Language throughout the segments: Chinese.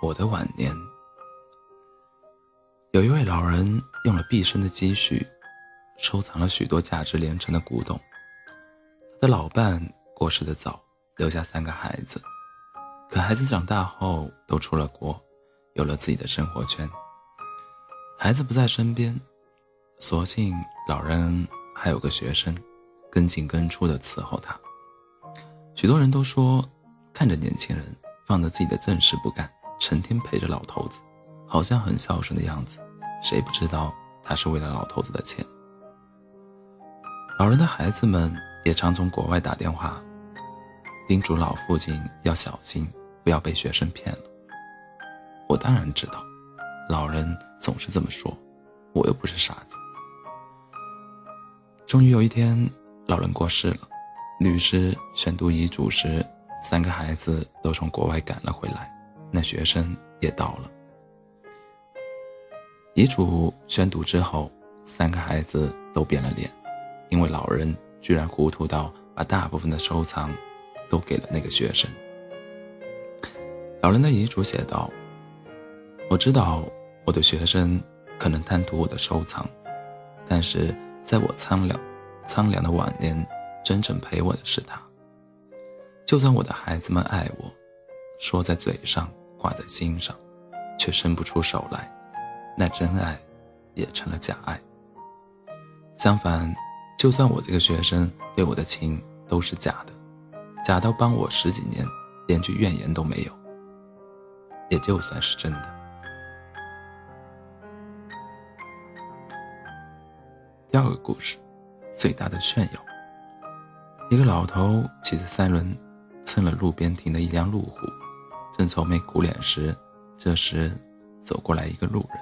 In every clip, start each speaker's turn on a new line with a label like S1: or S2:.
S1: 我的晚年。有一位老人用了毕生的积蓄，收藏了许多价值连城的古董。他的老伴过世的早，留下三个孩子，可孩子长大后都出了国，有了自己的生活圈。孩子不在身边，所幸老人还有个学生，跟进跟出的伺候他。许多人都说，看着年轻人放着自己的正事不干，成天陪着老头子。好像很孝顺的样子，谁不知道他是为了老头子的钱？老人的孩子们也常从国外打电话，叮嘱老父亲要小心，不要被学生骗了。我当然知道，老人总是这么说，我又不是傻子。终于有一天，老人过世了，律师宣读遗嘱时，三个孩子都从国外赶了回来，那学生也到了。遗嘱宣读之后，三个孩子都变了脸，因为老人居然糊涂到把大部分的收藏都给了那个学生。老人的遗嘱写道：“我知道我的学生可能贪图我的收藏，但是在我苍凉、苍凉的晚年，真正陪我的是他。就算我的孩子们爱我，说在嘴上，挂在心上，却伸不出手来。”那真爱，也成了假爱。相反，就算我这个学生对我的情都是假的，假到帮我十几年，连句怨言都没有，也就算是真的。第二个故事，最大的炫耀。一个老头骑着三轮，蹭了路边停的一辆路虎，正愁眉苦脸时，这时走过来一个路人。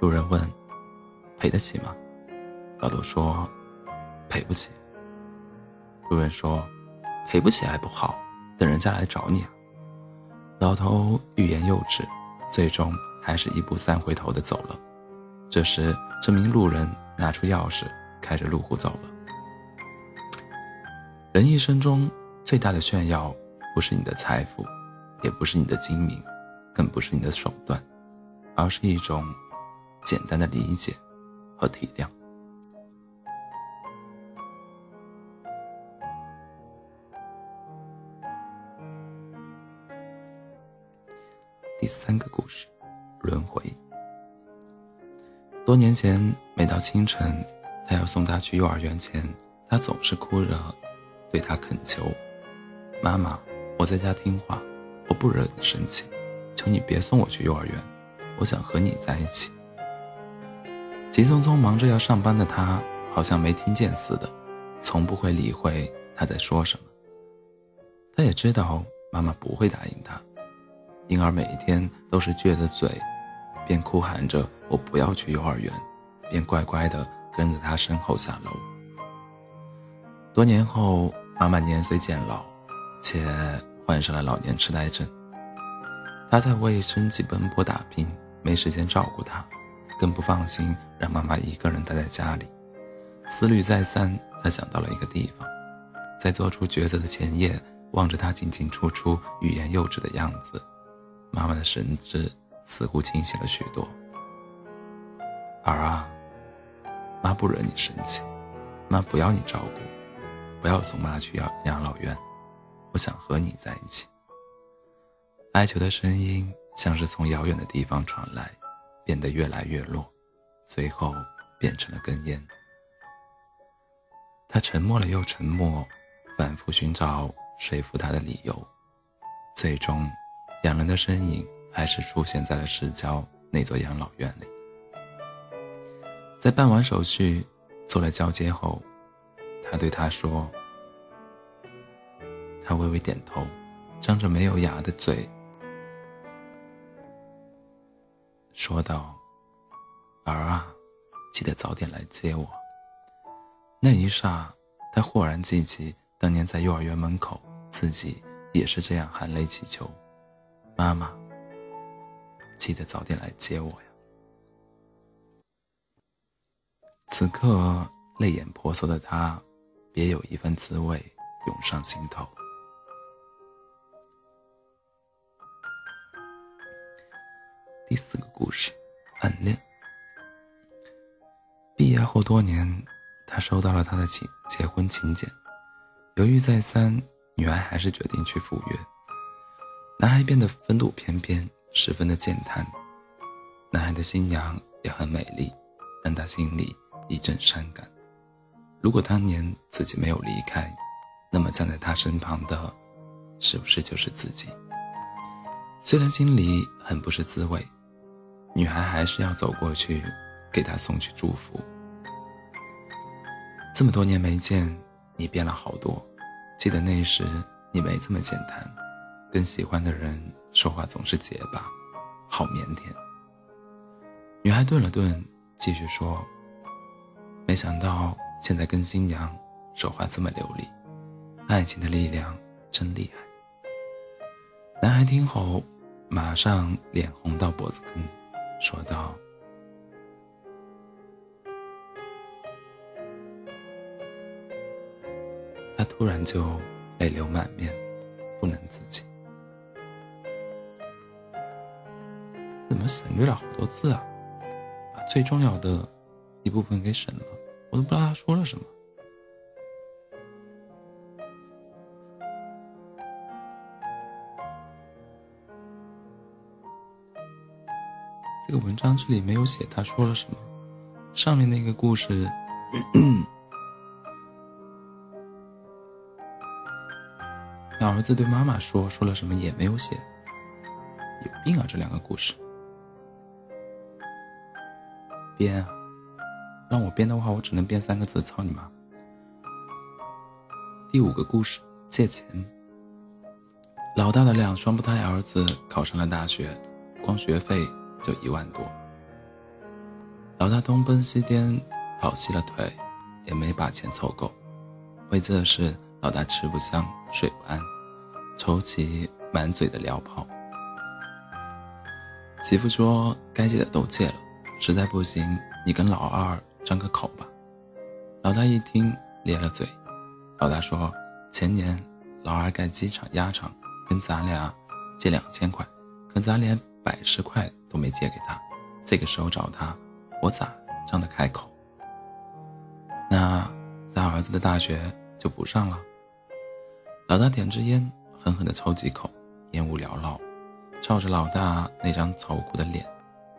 S1: 路人问：“赔得起吗？”老头说：“赔不起。”路人说：“赔不起还不好，等人家来找你啊。”老头欲言又止，最终还是一步三回头的走了。这时，这名路人拿出钥匙，开着路虎走了。人一生中最大的炫耀，不是你的财富，也不是你的精明，更不是你的手段，而是一种。简单的理解和体谅。第三个故事，轮回。多年前，每到清晨，他要送他去幼儿园前，他总是哭着对他恳求：“妈妈，我在家听话，我不惹你生气，求你别送我去幼儿园，我想和你在一起。”急匆匆忙着要上班的他，好像没听见似的，从不会理会他在说什么。他也知道妈妈不会答应他，因而每一天都是撅着嘴，边哭喊着“我不要去幼儿园”，边乖乖地跟着他身后下楼。多年后，妈妈年岁渐老，且患上了老年痴呆症，他在为生计奔波打拼，没时间照顾她。更不放心让妈妈一个人待在家里，思虑再三，他想到了一个地方，在做出抉择的前夜，望着他进进出出、欲言又止的样子，妈妈的神智似乎清醒了许多。儿啊，妈不惹你生气，妈不要你照顾，不要送妈去养养老院，我想和你在一起。哀求的声音像是从遥远的地方传来。变得越来越弱，最后变成了根烟。他沉默了又沉默，反复寻找说服他的理由，最终，两人的身影还是出现在了市郊那座养老院里。在办完手续，做了交接后，他对他说：“他微微点头，张着没有牙的嘴。”说道：“儿啊，记得早点来接我。”那一刹，他豁然记起当年在幼儿园门口，自己也是这样含泪祈求：“妈妈，记得早点来接我呀。”此刻，泪眼婆娑的他，别有一份滋味涌上心头。第四个故事，暗恋。毕业后多年，他收到了他的请结婚请柬，犹豫再三，女孩还是决定去赴约。男孩变得风度翩翩，十分的健谈。男孩的新娘也很美丽，让他心里一阵伤感。如果当年自己没有离开，那么站在他身旁的，是不是就是自己？虽然心里很不是滋味，女孩还是要走过去，给他送去祝福。这么多年没见，你变了好多。记得那时你没这么简单，跟喜欢的人说话总是结巴，好腼腆。女孩顿了顿，继续说：“没想到现在跟新娘说话这么流利，爱情的力量真厉害。”男孩听后，马上脸红到脖子根，说道：“他突然就泪流满面，不能自己。怎么省略了好多字啊？把最重要的一部分给省了，我都不知道他说了什么。”这个文章这里没有写他说了什么，上面那个故事，让儿子对妈妈说说了什么也没有写，有病啊！这两个故事编啊，让我编的话，我只能编三个字：操你妈！第五个故事，借钱。老大的两双胞胎儿子考上了大学，光学费。就一万多，老大东奔西颠跑细了腿，也没把钱凑够。为这事，老大吃不香睡不安，愁起满嘴的燎泡。媳妇说：“该借的都借了，实在不行，你跟老二张个口吧。”老大一听咧了嘴。老大说：“前年老二盖机场鸭场，跟咱俩借两千块，可咱连百十块。”都没借给他，这个时候找他，我咋张得开口？那咱儿子的大学就不上了。老大点支烟，狠狠地抽几口，烟雾缭绕，照着老大那张愁苦的脸。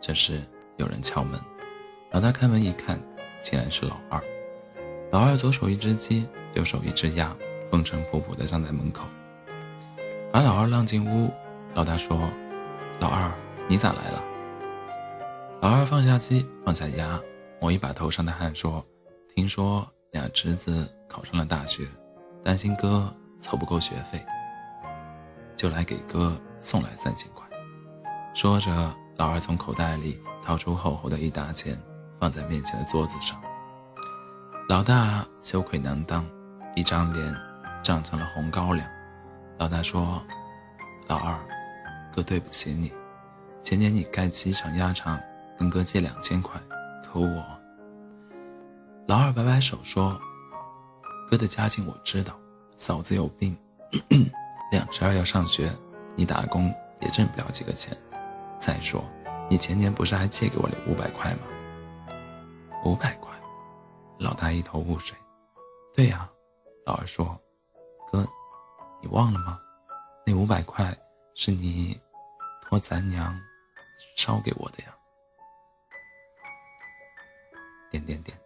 S1: 这时有人敲门，老大开门一看，竟然是老二。老二左手一只鸡，右手一只鸭，风尘仆仆地站在门口。把老二让进屋，老大说：“老二。”你咋来了？老二放下鸡，放下鸭，抹一把头上的汗，说：“听说俩侄子考上了大学，担心哥凑不够学费，就来给哥送来三千块。”说着，老二从口袋里掏出厚厚的一沓钱，放在面前的桌子上。老大羞愧难当，一张脸涨成了红高粱。老大说：“老二，哥对不起你。”前年你盖机场鸭场，跟哥借两千块，可我……老二摆摆手说：“哥的家境我知道，嫂子有病，两侄儿要上学，你打工也挣不了几个钱。再说，你前年不是还借给我了五百块吗？五百块，老大一头雾水。对呀，老二说：哥，你忘了吗？那五百块是你我咱娘。”烧给我的呀，点点点。